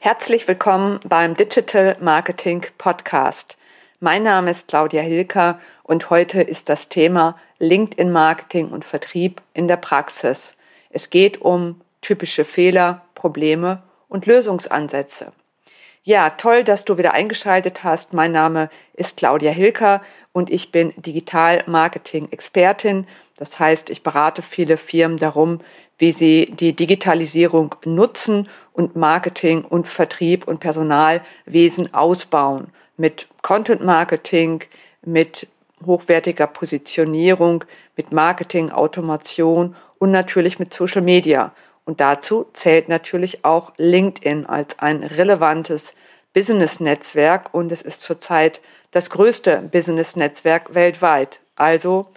Herzlich willkommen beim Digital Marketing Podcast. Mein Name ist Claudia Hilker und heute ist das Thema LinkedIn Marketing und Vertrieb in der Praxis. Es geht um typische Fehler, Probleme und Lösungsansätze. Ja, toll, dass du wieder eingeschaltet hast. Mein Name ist Claudia Hilker und ich bin Digital Marketing Expertin. Das heißt, ich berate viele Firmen darum, wie sie die Digitalisierung nutzen und Marketing und Vertrieb und Personalwesen ausbauen. Mit Content Marketing, mit hochwertiger Positionierung, mit Marketing, Automation und natürlich mit Social Media. Und dazu zählt natürlich auch LinkedIn als ein relevantes Business-Netzwerk und es ist zurzeit das größte Business-Netzwerk weltweit. Also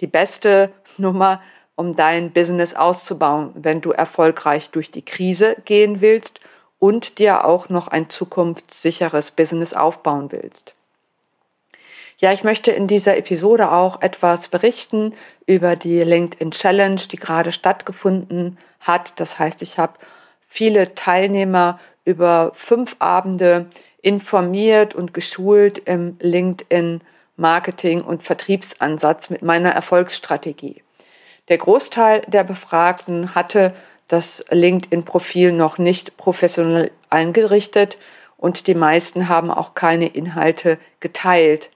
die beste Nummer um dein Business auszubauen, wenn du erfolgreich durch die Krise gehen willst und dir auch noch ein zukunftssicheres Business aufbauen willst. Ja, ich möchte in dieser Episode auch etwas berichten über die LinkedIn Challenge, die gerade stattgefunden hat. Das heißt, ich habe viele Teilnehmer über fünf Abende informiert und geschult im LinkedIn Marketing und Vertriebsansatz mit meiner Erfolgsstrategie. Der Großteil der Befragten hatte das LinkedIn-Profil noch nicht professionell eingerichtet und die meisten haben auch keine Inhalte geteilt.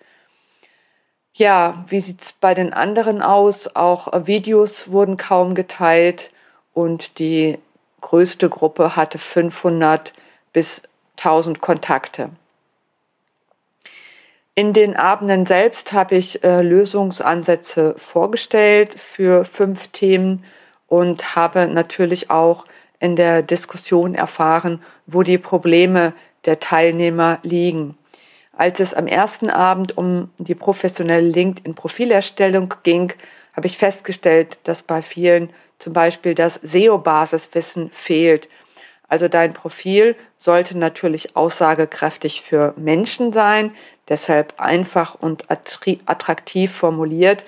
Ja, wie sieht's bei den anderen aus? Auch Videos wurden kaum geteilt und die größte Gruppe hatte 500 bis 1000 Kontakte. In den Abenden selbst habe ich äh, Lösungsansätze vorgestellt für fünf Themen und habe natürlich auch in der Diskussion erfahren, wo die Probleme der Teilnehmer liegen. Als es am ersten Abend um die professionelle LinkedIn-Profilerstellung ging, habe ich festgestellt, dass bei vielen zum Beispiel das SEO-Basiswissen fehlt. Also dein Profil sollte natürlich aussagekräftig für Menschen sein, deshalb einfach und attraktiv formuliert.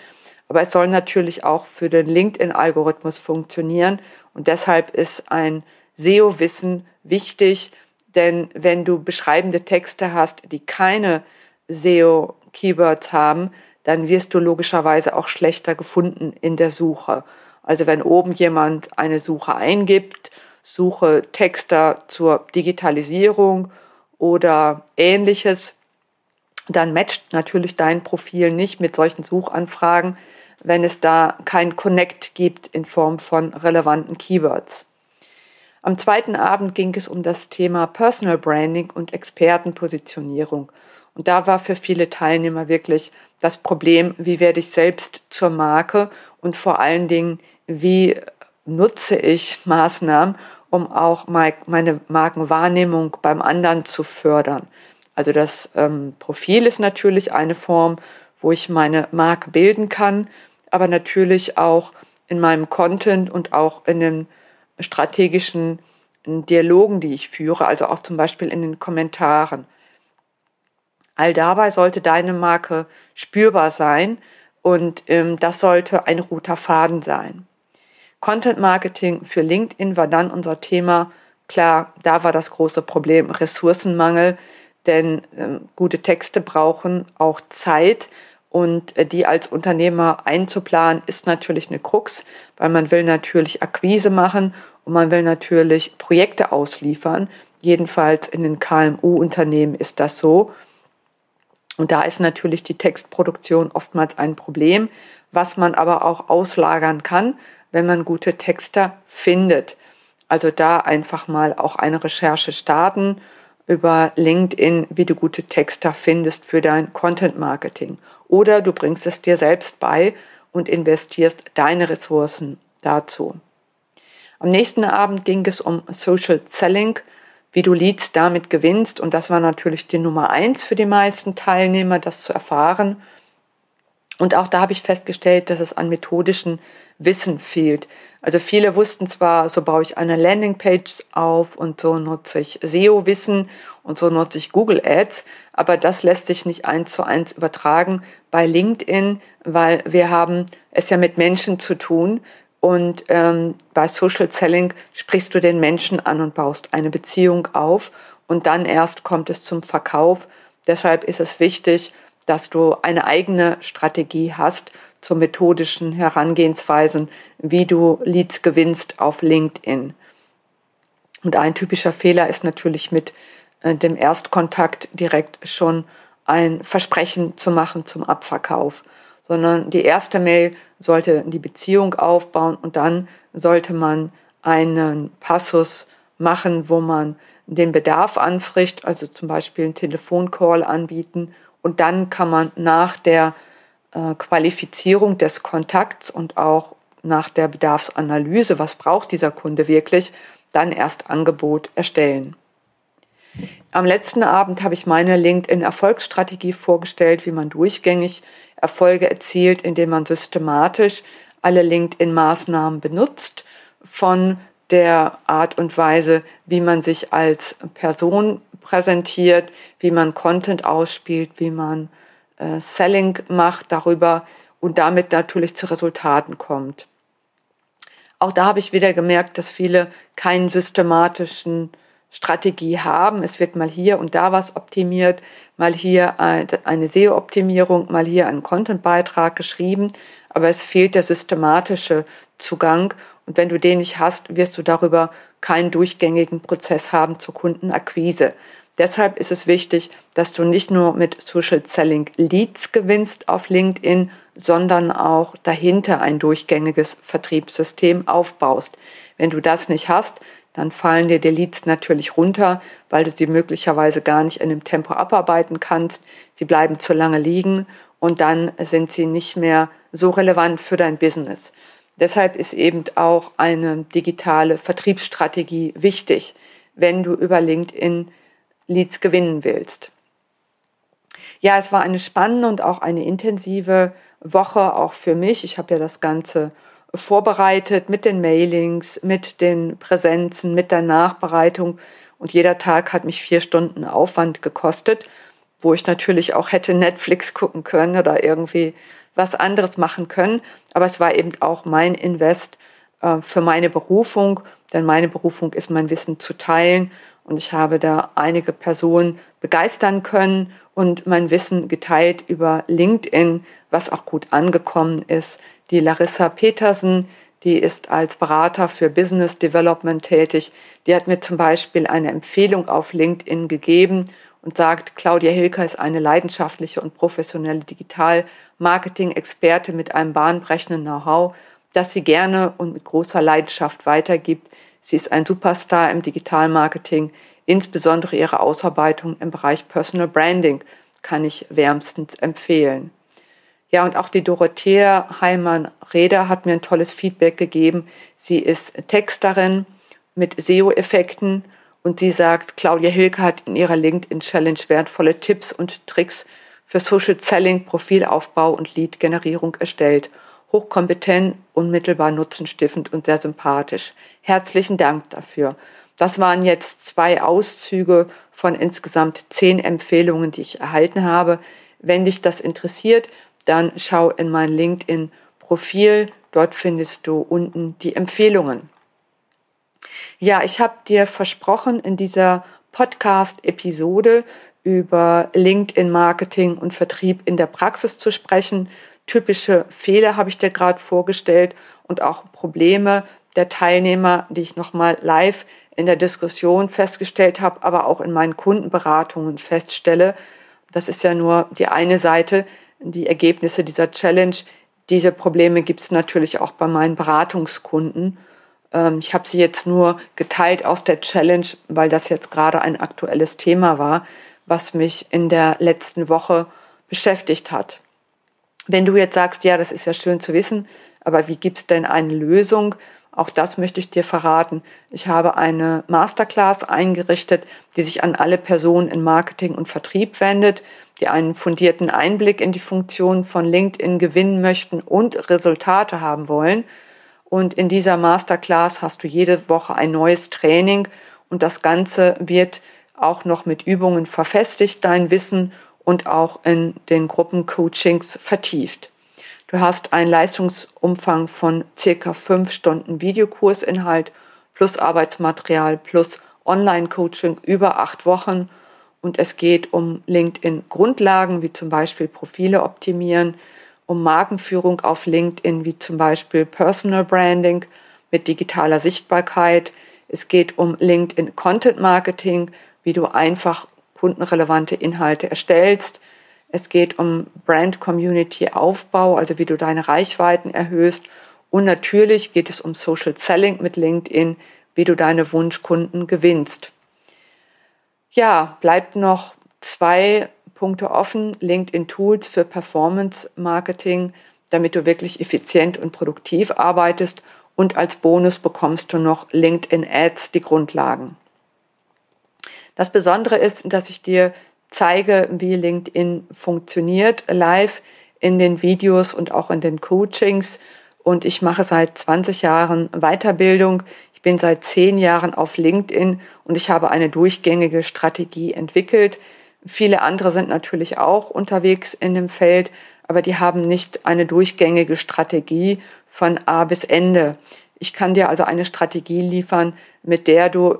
Aber es soll natürlich auch für den LinkedIn-Algorithmus funktionieren. Und deshalb ist ein SEO-Wissen wichtig, denn wenn du beschreibende Texte hast, die keine SEO-Keywords haben, dann wirst du logischerweise auch schlechter gefunden in der Suche. Also wenn oben jemand eine Suche eingibt, suche Texter zur Digitalisierung oder ähnliches, dann matcht natürlich dein Profil nicht mit solchen Suchanfragen, wenn es da kein Connect gibt in Form von relevanten Keywords. Am zweiten Abend ging es um das Thema Personal Branding und Expertenpositionierung. Und da war für viele Teilnehmer wirklich das Problem, wie werde ich selbst zur Marke und vor allen Dingen, wie nutze ich Maßnahmen, um auch meine Markenwahrnehmung beim anderen zu fördern. Also das ähm, Profil ist natürlich eine Form, wo ich meine Marke bilden kann, aber natürlich auch in meinem Content und auch in den strategischen Dialogen, die ich führe, also auch zum Beispiel in den Kommentaren. All dabei sollte deine Marke spürbar sein und ähm, das sollte ein roter Faden sein. Content Marketing für LinkedIn war dann unser Thema. Klar, da war das große Problem Ressourcenmangel denn ähm, gute Texte brauchen auch Zeit und äh, die als Unternehmer einzuplanen ist natürlich eine Krux, weil man will natürlich Akquise machen und man will natürlich Projekte ausliefern. Jedenfalls in den KMU-Unternehmen ist das so. Und da ist natürlich die Textproduktion oftmals ein Problem, was man aber auch auslagern kann, wenn man gute Texter findet. Also da einfach mal auch eine Recherche starten über LinkedIn, wie du gute Texter findest für dein Content Marketing. Oder du bringst es dir selbst bei und investierst deine Ressourcen dazu. Am nächsten Abend ging es um Social Selling, wie du Leads damit gewinnst. Und das war natürlich die Nummer eins für die meisten Teilnehmer, das zu erfahren. Und auch da habe ich festgestellt, dass es an methodischen Wissen fehlt. Also viele wussten zwar, so baue ich eine Landingpage auf und so nutze ich SEO-Wissen und so nutze ich Google Ads, aber das lässt sich nicht eins zu eins übertragen bei LinkedIn, weil wir haben es ja mit Menschen zu tun Und ähm, bei Social Selling sprichst du den Menschen an und baust eine Beziehung auf und dann erst kommt es zum Verkauf. Deshalb ist es wichtig, dass du eine eigene Strategie hast zu methodischen Herangehensweisen, wie du Leads gewinnst auf LinkedIn. Und ein typischer Fehler ist natürlich mit äh, dem Erstkontakt direkt schon ein Versprechen zu machen zum Abverkauf, sondern die erste Mail sollte die Beziehung aufbauen und dann sollte man einen Passus machen, wo man den Bedarf anfricht, also zum Beispiel einen Telefoncall anbieten und dann kann man nach der äh, Qualifizierung des Kontakts und auch nach der Bedarfsanalyse, was braucht dieser Kunde wirklich, dann erst Angebot erstellen. Am letzten Abend habe ich meine LinkedIn-Erfolgsstrategie vorgestellt, wie man durchgängig Erfolge erzielt, indem man systematisch alle LinkedIn-Maßnahmen benutzt, von der Art und Weise, wie man sich als Person präsentiert, wie man Content ausspielt, wie man äh, Selling macht darüber und damit natürlich zu Resultaten kommt. Auch da habe ich wieder gemerkt, dass viele keinen systematischen Strategie haben. Es wird mal hier und da was optimiert, mal hier eine SEO-Optimierung, mal hier ein Content-Beitrag geschrieben, aber es fehlt der systematische Zugang. Und wenn du den nicht hast, wirst du darüber keinen durchgängigen Prozess haben zur Kundenakquise. Deshalb ist es wichtig, dass du nicht nur mit Social Selling Leads gewinnst auf LinkedIn, sondern auch dahinter ein durchgängiges Vertriebssystem aufbaust. Wenn du das nicht hast, dann fallen dir die Leads natürlich runter, weil du sie möglicherweise gar nicht in einem Tempo abarbeiten kannst. Sie bleiben zu lange liegen und dann sind sie nicht mehr so relevant für dein Business. Deshalb ist eben auch eine digitale Vertriebsstrategie wichtig, wenn du über LinkedIn Leads gewinnen willst. Ja, es war eine spannende und auch eine intensive Woche auch für mich. Ich habe ja das Ganze vorbereitet mit den Mailings, mit den Präsenzen, mit der Nachbereitung und jeder Tag hat mich vier Stunden Aufwand gekostet, wo ich natürlich auch hätte Netflix gucken können oder irgendwie was anderes machen können. Aber es war eben auch mein Invest äh, für meine Berufung, denn meine Berufung ist mein Wissen zu teilen und ich habe da einige Personen begeistern können und mein Wissen geteilt über LinkedIn, was auch gut angekommen ist. Die Larissa Petersen, die ist als Berater für Business Development tätig. Die hat mir zum Beispiel eine Empfehlung auf LinkedIn gegeben und sagt, Claudia Hilker ist eine leidenschaftliche und professionelle Digital-Marketing-Experte mit einem bahnbrechenden Know-how, das sie gerne und mit großer Leidenschaft weitergibt. Sie ist ein Superstar im Digitalmarketing, insbesondere ihre Ausarbeitung im Bereich Personal Branding kann ich wärmstens empfehlen. Ja, und auch die Dorothea Heimann-Reder hat mir ein tolles Feedback gegeben. Sie ist Texterin mit SEO-Effekten und sie sagt, Claudia Hilke hat in ihrer LinkedIn-Challenge wertvolle Tipps und Tricks für Social Selling, Profilaufbau und Lead-Generierung erstellt hochkompetent, unmittelbar nutzenstiftend und sehr sympathisch. Herzlichen Dank dafür. Das waren jetzt zwei Auszüge von insgesamt zehn Empfehlungen, die ich erhalten habe. Wenn dich das interessiert, dann schau in mein LinkedIn-Profil. Dort findest du unten die Empfehlungen. Ja, ich habe dir versprochen, in dieser Podcast-Episode über LinkedIn-Marketing und Vertrieb in der Praxis zu sprechen typische Fehler habe ich dir gerade vorgestellt und auch Probleme der Teilnehmer, die ich nochmal live in der Diskussion festgestellt habe, aber auch in meinen Kundenberatungen feststelle. Das ist ja nur die eine Seite, die Ergebnisse dieser Challenge. Diese Probleme gibt es natürlich auch bei meinen Beratungskunden. Ähm, ich habe sie jetzt nur geteilt aus der Challenge, weil das jetzt gerade ein aktuelles Thema war, was mich in der letzten Woche beschäftigt hat. Wenn du jetzt sagst, ja, das ist ja schön zu wissen, aber wie gibt's denn eine Lösung? Auch das möchte ich dir verraten. Ich habe eine Masterclass eingerichtet, die sich an alle Personen in Marketing und Vertrieb wendet, die einen fundierten Einblick in die Funktion von LinkedIn gewinnen möchten und Resultate haben wollen. Und in dieser Masterclass hast du jede Woche ein neues Training und das Ganze wird auch noch mit Übungen verfestigt, dein Wissen und auch in den Gruppencoachings vertieft. Du hast einen Leistungsumfang von circa fünf Stunden Videokursinhalt plus Arbeitsmaterial plus Online-Coaching über acht Wochen. Und es geht um LinkedIn-Grundlagen, wie zum Beispiel Profile optimieren, um Markenführung auf LinkedIn, wie zum Beispiel Personal Branding mit digitaler Sichtbarkeit. Es geht um LinkedIn Content Marketing, wie du einfach kundenrelevante Inhalte erstellst. Es geht um Brand Community Aufbau, also wie du deine Reichweiten erhöhst. Und natürlich geht es um Social Selling mit LinkedIn, wie du deine Wunschkunden gewinnst. Ja, bleibt noch zwei Punkte offen. LinkedIn Tools für Performance Marketing, damit du wirklich effizient und produktiv arbeitest. Und als Bonus bekommst du noch LinkedIn Ads, die Grundlagen. Das Besondere ist, dass ich dir zeige, wie LinkedIn funktioniert, live in den Videos und auch in den Coachings. Und ich mache seit 20 Jahren Weiterbildung. Ich bin seit 10 Jahren auf LinkedIn und ich habe eine durchgängige Strategie entwickelt. Viele andere sind natürlich auch unterwegs in dem Feld, aber die haben nicht eine durchgängige Strategie von A bis Ende. Ich kann dir also eine Strategie liefern, mit der du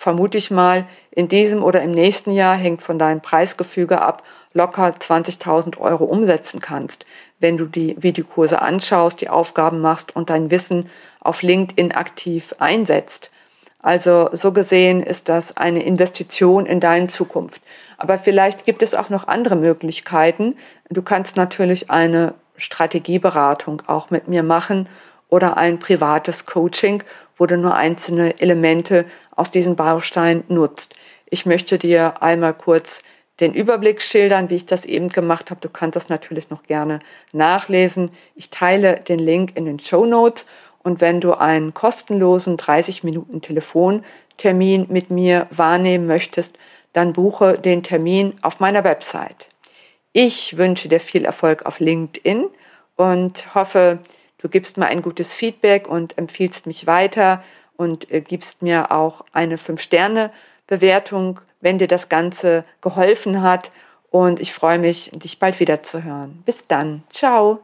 vermute ich mal, in diesem oder im nächsten Jahr, hängt von deinem Preisgefüge ab, locker 20.000 Euro umsetzen kannst, wenn du die Videokurse anschaust, die Aufgaben machst und dein Wissen auf LinkedIn aktiv einsetzt. Also so gesehen ist das eine Investition in deine Zukunft. Aber vielleicht gibt es auch noch andere Möglichkeiten. Du kannst natürlich eine Strategieberatung auch mit mir machen oder ein privates Coaching, wo du nur einzelne Elemente aus diesen Bausteinen nutzt. Ich möchte dir einmal kurz den Überblick schildern, wie ich das eben gemacht habe. Du kannst das natürlich noch gerne nachlesen. Ich teile den Link in den Show Notes und wenn du einen kostenlosen 30 Minuten Telefontermin mit mir wahrnehmen möchtest, dann buche den Termin auf meiner Website. Ich wünsche dir viel Erfolg auf LinkedIn und hoffe, du gibst mir ein gutes Feedback und empfiehlst mich weiter und äh, gibst mir auch eine 5-Sterne-Bewertung, wenn dir das Ganze geholfen hat. Und ich freue mich, dich bald wieder zu hören. Bis dann. Ciao.